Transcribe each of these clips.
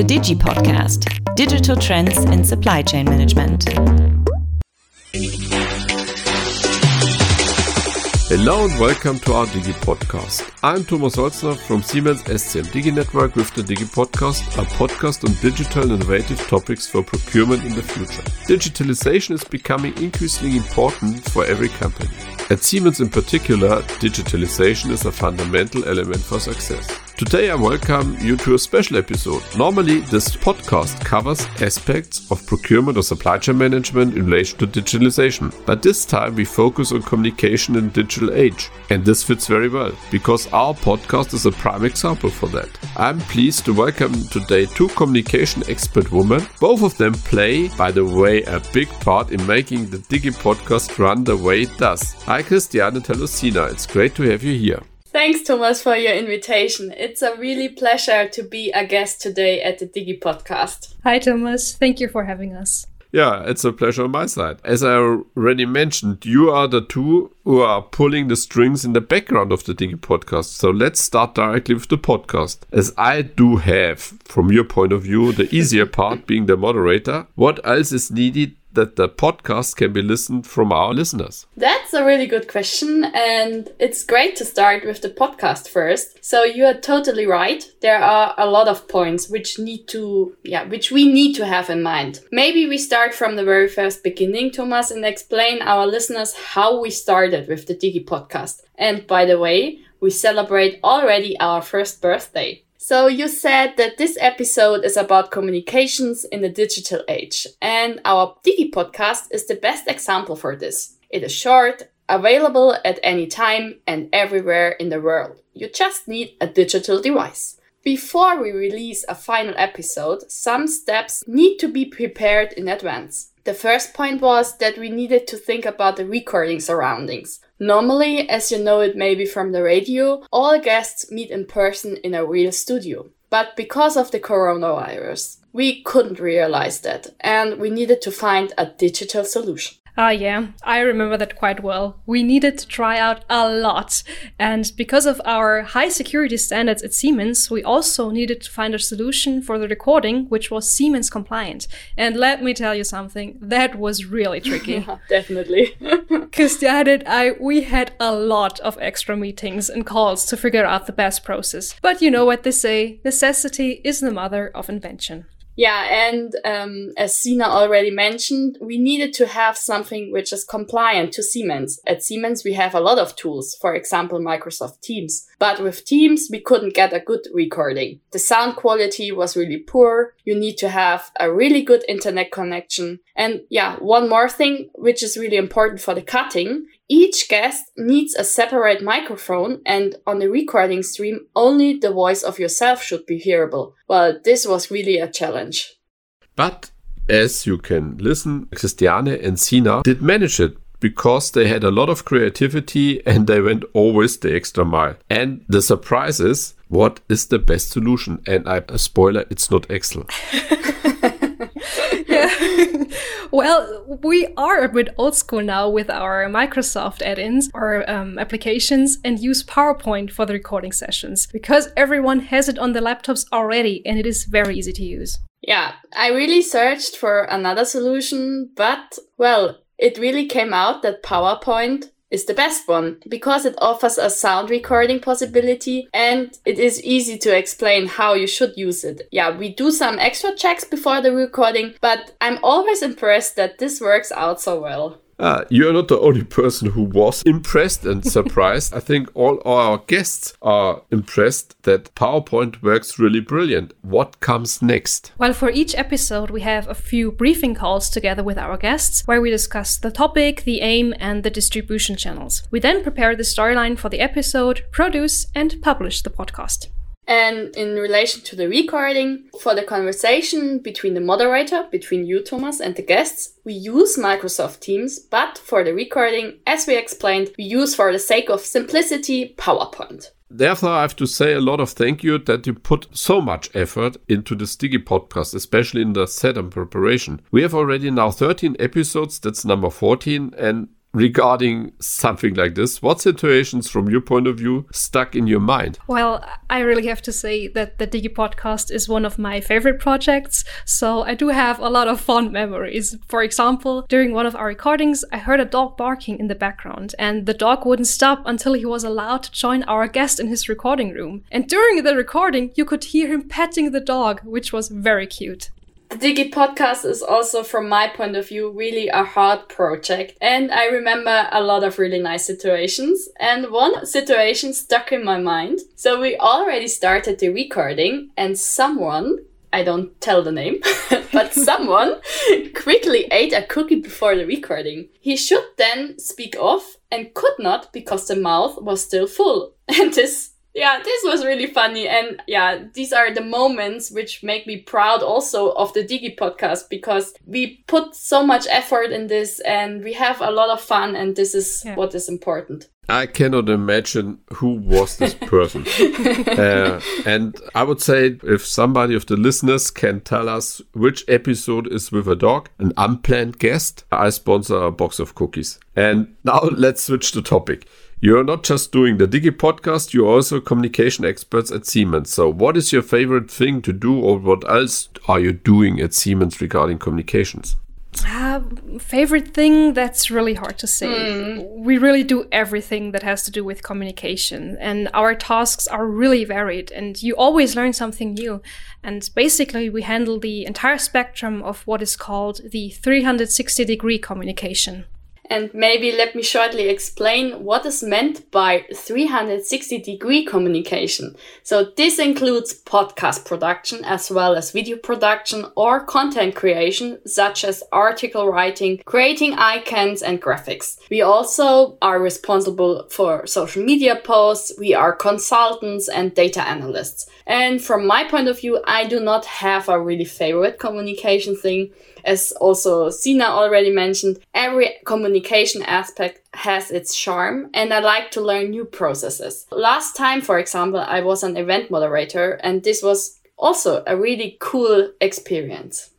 The Digi Podcast Digital Trends in Supply Chain Management. Hello and welcome to our Digi Podcast. I'm Thomas Holzner from Siemens SCM Digi Network with the Digi Podcast, a podcast on digital and innovative topics for procurement in the future. Digitalization is becoming increasingly important for every company. At Siemens in particular, digitalization is a fundamental element for success. Today I welcome you to a special episode. Normally, this podcast covers aspects of procurement or supply chain management in relation to digitalization. But this time we focus on communication in digital age. And this fits very well, because our podcast is a prime example for that. I'm pleased to welcome today two communication expert women. Both of them play, by the way, a big part in making the Digi podcast run the way it does. Hi Christiane hello it's great to have you here. Thanks, Thomas, for your invitation. It's a really pleasure to be a guest today at the Digi podcast. Hi, Thomas. Thank you for having us. Yeah, it's a pleasure on my side. As I already mentioned, you are the two who are pulling the strings in the background of the Digi podcast. So let's start directly with the podcast. As I do have, from your point of view, the easier part being the moderator, what else is needed that the podcast can be listened from our listeners? That's a really good question. And it's great to start with the podcast first. So you are totally right. There are a lot of points which need to, yeah, which we need to have in mind. Maybe we start from the very first beginning, Thomas, and explain our listeners how we started with the Digi podcast. And by the way, we celebrate already our first birthday. So you said that this episode is about communications in the digital age, and our Digi podcast is the best example for this. It is short, available at any time and everywhere in the world. You just need a digital device. Before we release a final episode, some steps need to be prepared in advance. The first point was that we needed to think about the recording surroundings. Normally, as you know it maybe from the radio, all guests meet in person in a real studio. But because of the coronavirus, we couldn't realize that and we needed to find a digital solution. Ah, uh, yeah, I remember that quite well. We needed to try out a lot. And because of our high security standards at Siemens, we also needed to find a solution for the recording which was Siemens compliant. And let me tell you something, that was really tricky. yeah, definitely. Christiane and I, we had a lot of extra meetings and calls to figure out the best process. But you know what they say necessity is the mother of invention. Yeah, and um, as Sina already mentioned, we needed to have something which is compliant to Siemens. At Siemens, we have a lot of tools, for example, Microsoft Teams. But with Teams, we couldn't get a good recording. The sound quality was really poor. You need to have a really good internet connection. And yeah, one more thing, which is really important for the cutting, each guest needs a separate microphone, and on the recording stream, only the voice of yourself should be hearable. Well, this was really a challenge. But as you can listen, Christiane and Sina did manage it because they had a lot of creativity and they went always the extra mile. And the surprise is, what is the best solution? And I a spoiler, it's not Excel. Well, we are a bit old school now with our Microsoft add ins or um, applications and use PowerPoint for the recording sessions because everyone has it on the laptops already and it is very easy to use. Yeah, I really searched for another solution, but well, it really came out that PowerPoint is the best one because it offers a sound recording possibility and it is easy to explain how you should use it. Yeah, we do some extra checks before the recording, but I'm always impressed that this works out so well. Uh, you're not the only person who was impressed and surprised. I think all our guests are impressed that PowerPoint works really brilliant. What comes next? Well, for each episode, we have a few briefing calls together with our guests where we discuss the topic, the aim, and the distribution channels. We then prepare the storyline for the episode, produce, and publish the podcast. And in relation to the recording, for the conversation between the moderator, between you, Thomas, and the guests, we use Microsoft Teams, but for the recording, as we explained, we use for the sake of simplicity PowerPoint. Therefore, I have to say a lot of thank you that you put so much effort into the Digi podcast, especially in the setup preparation. We have already now 13 episodes, that's number 14, and regarding something like this, what situations from your point of view stuck in your mind? Well, I really have to say that the Digi podcast is one of my favorite projects, so I do have a lot of fond memories. For example, during one of our recordings, I heard a dog barking in the background, and the dog wouldn't stop until he was allowed to join our guest in his recording room. And during the recording, you could hear him petting the dog, which was very cute. The Digi podcast is also, from my point of view, really a hard project. And I remember a lot of really nice situations. And one situation stuck in my mind. So we already started the recording, and someone, I don't tell the name, but someone quickly ate a cookie before the recording. He should then speak off and could not because the mouth was still full. And this yeah, this was really funny. And yeah, these are the moments which make me proud also of the Digi podcast because we put so much effort in this and we have a lot of fun and this is yeah. what is important. I cannot imagine who was this person. uh, and I would say if somebody of the listeners can tell us which episode is with a dog, an unplanned guest, I sponsor a box of cookies. And now let's switch the topic. You're not just doing the Digi podcast, you're also communication experts at Siemens. So, what is your favorite thing to do, or what else are you doing at Siemens regarding communications? Uh, favorite thing that's really hard to say. Mm. We really do everything that has to do with communication, and our tasks are really varied, and you always learn something new. And basically, we handle the entire spectrum of what is called the 360 degree communication. And maybe let me shortly explain what is meant by 360 degree communication. So this includes podcast production as well as video production or content creation, such as article writing, creating icons and graphics. We also are responsible for social media posts. We are consultants and data analysts. And from my point of view, I do not have a really favorite communication thing as also Sina already mentioned, every communication aspect has its charm and I like to learn new processes. Last time, for example, I was an event moderator and this was also a really cool experience.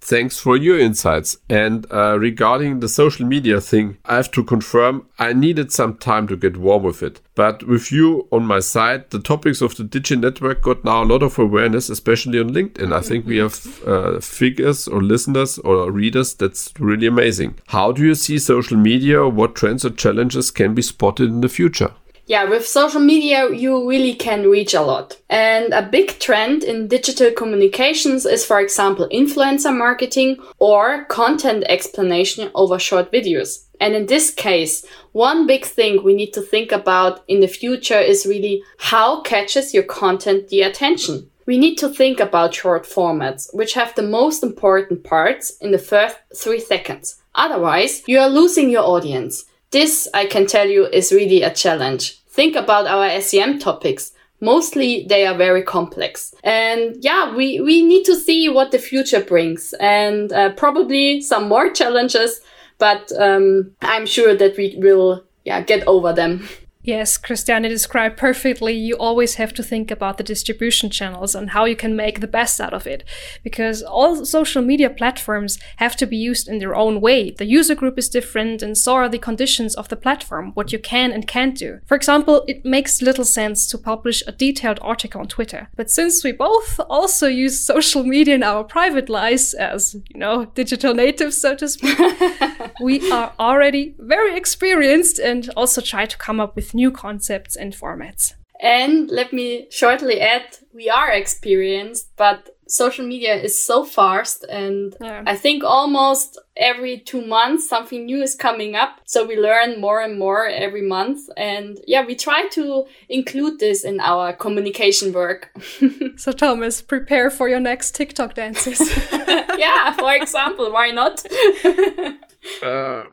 Thanks for your insights. And uh, regarding the social media thing, I have to confirm I needed some time to get warm with it. But with you on my side, the topics of the Digi Network got now a lot of awareness, especially on LinkedIn. I think we have uh, figures or listeners or readers that's really amazing. How do you see social media? What trends or challenges can be spotted in the future? Yeah, with social media, you really can reach a lot. And a big trend in digital communications is, for example, influencer marketing or content explanation over short videos. And in this case, one big thing we need to think about in the future is really how catches your content the attention. We need to think about short formats, which have the most important parts in the first three seconds. Otherwise, you are losing your audience. This, I can tell you, is really a challenge. Think about our SCM topics. Mostly they are very complex. And yeah, we, we need to see what the future brings and uh, probably some more challenges, but um, I'm sure that we will yeah, get over them. Yes, Christiane described perfectly. You always have to think about the distribution channels and how you can make the best out of it. Because all social media platforms have to be used in their own way. The user group is different, and so are the conditions of the platform, what you can and can't do. For example, it makes little sense to publish a detailed article on Twitter. But since we both also use social media in our private lives as, you know, digital natives, so to speak, we are already very experienced and also try to come up with new concepts and formats. And let me shortly add, we are experienced, but social media is so fast and yeah. I think almost every two months something new is coming up. So we learn more and more every month. And yeah, we try to include this in our communication work. so Thomas, prepare for your next TikTok dances. yeah, for example, why not? uh,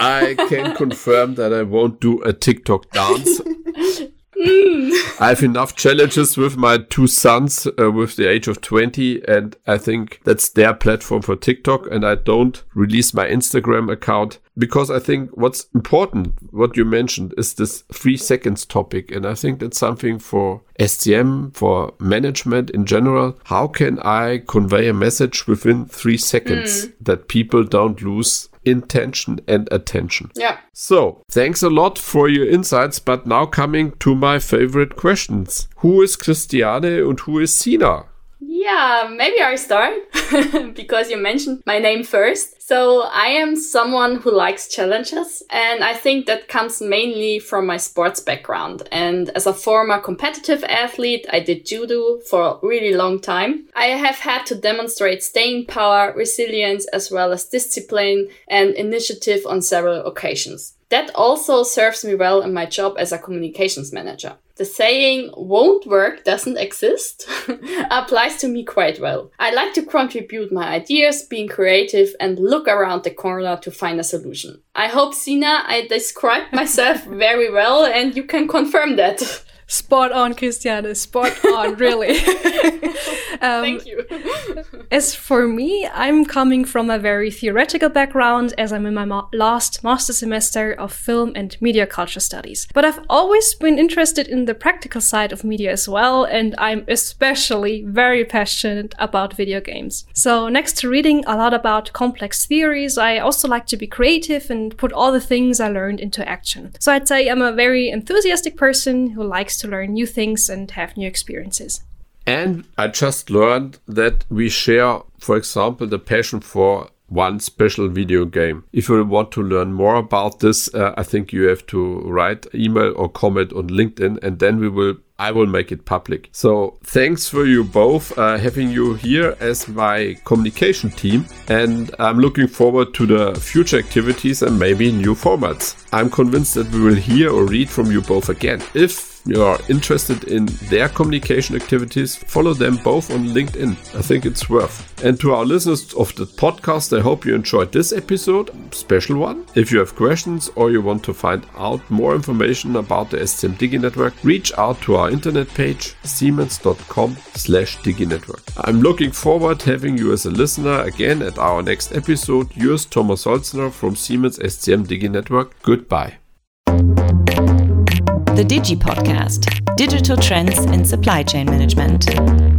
I can confirm that I won't do a TikTok dance. Mm. I have enough challenges with my two sons uh, with the age of 20 and I think that's their platform for TikTok and I don't release my Instagram account because I think what's important, what you mentioned is this three seconds topic. And I think that's something for SCM, for management in general. How can I convey a message within three seconds mm. that people don't lose intention, and attention. Yeah. So, thanks a lot for your insights, but now coming to my favorite questions. Who is Christiane and who is Sina? Yeah, maybe I start because you mentioned my name first. So I am someone who likes challenges and I think that comes mainly from my sports background. And as a former competitive athlete, I did judo for a really long time. I have had to demonstrate staying power, resilience, as well as discipline and initiative on several occasions. That also serves me well in my job as a communications manager. The saying won't work doesn't exist applies to me quite well. I like to contribute my ideas, being creative, and look around the corner to find a solution. I hope, Sina, I described myself very well and you can confirm that. Spot on, Christiane. Spot on, really. um, Thank you. as for me, I'm coming from a very theoretical background as I'm in my ma last master semester of film and media culture studies. But I've always been interested in the practical side of media as well, and I'm especially very passionate about video games. So, next to reading a lot about complex theories, I also like to be creative and put all the things I learned into action. So, I'd say I'm a very enthusiastic person who likes to learn new things and have new experiences. And I just learned that we share, for example, the passion for one special video game. If you want to learn more about this, uh, I think you have to write email or comment on LinkedIn and then we will I will make it public. So thanks for you both uh, having you here as my communication team. And I'm looking forward to the future activities and maybe new formats. I'm convinced that we will hear or read from you both again. If you are interested in their communication activities, follow them both on LinkedIn. I think it's worth. And to our listeners of the podcast, I hope you enjoyed this episode, special one. If you have questions or you want to find out more information about the SCM Digi Network, reach out to our internet page siemens.com slash diginetwork. I'm looking forward to having you as a listener again at our next episode. Yours Thomas Holzner from Siemens SCM Digi Network. Goodbye the Digi Podcast Digital Trends in Supply Chain Management.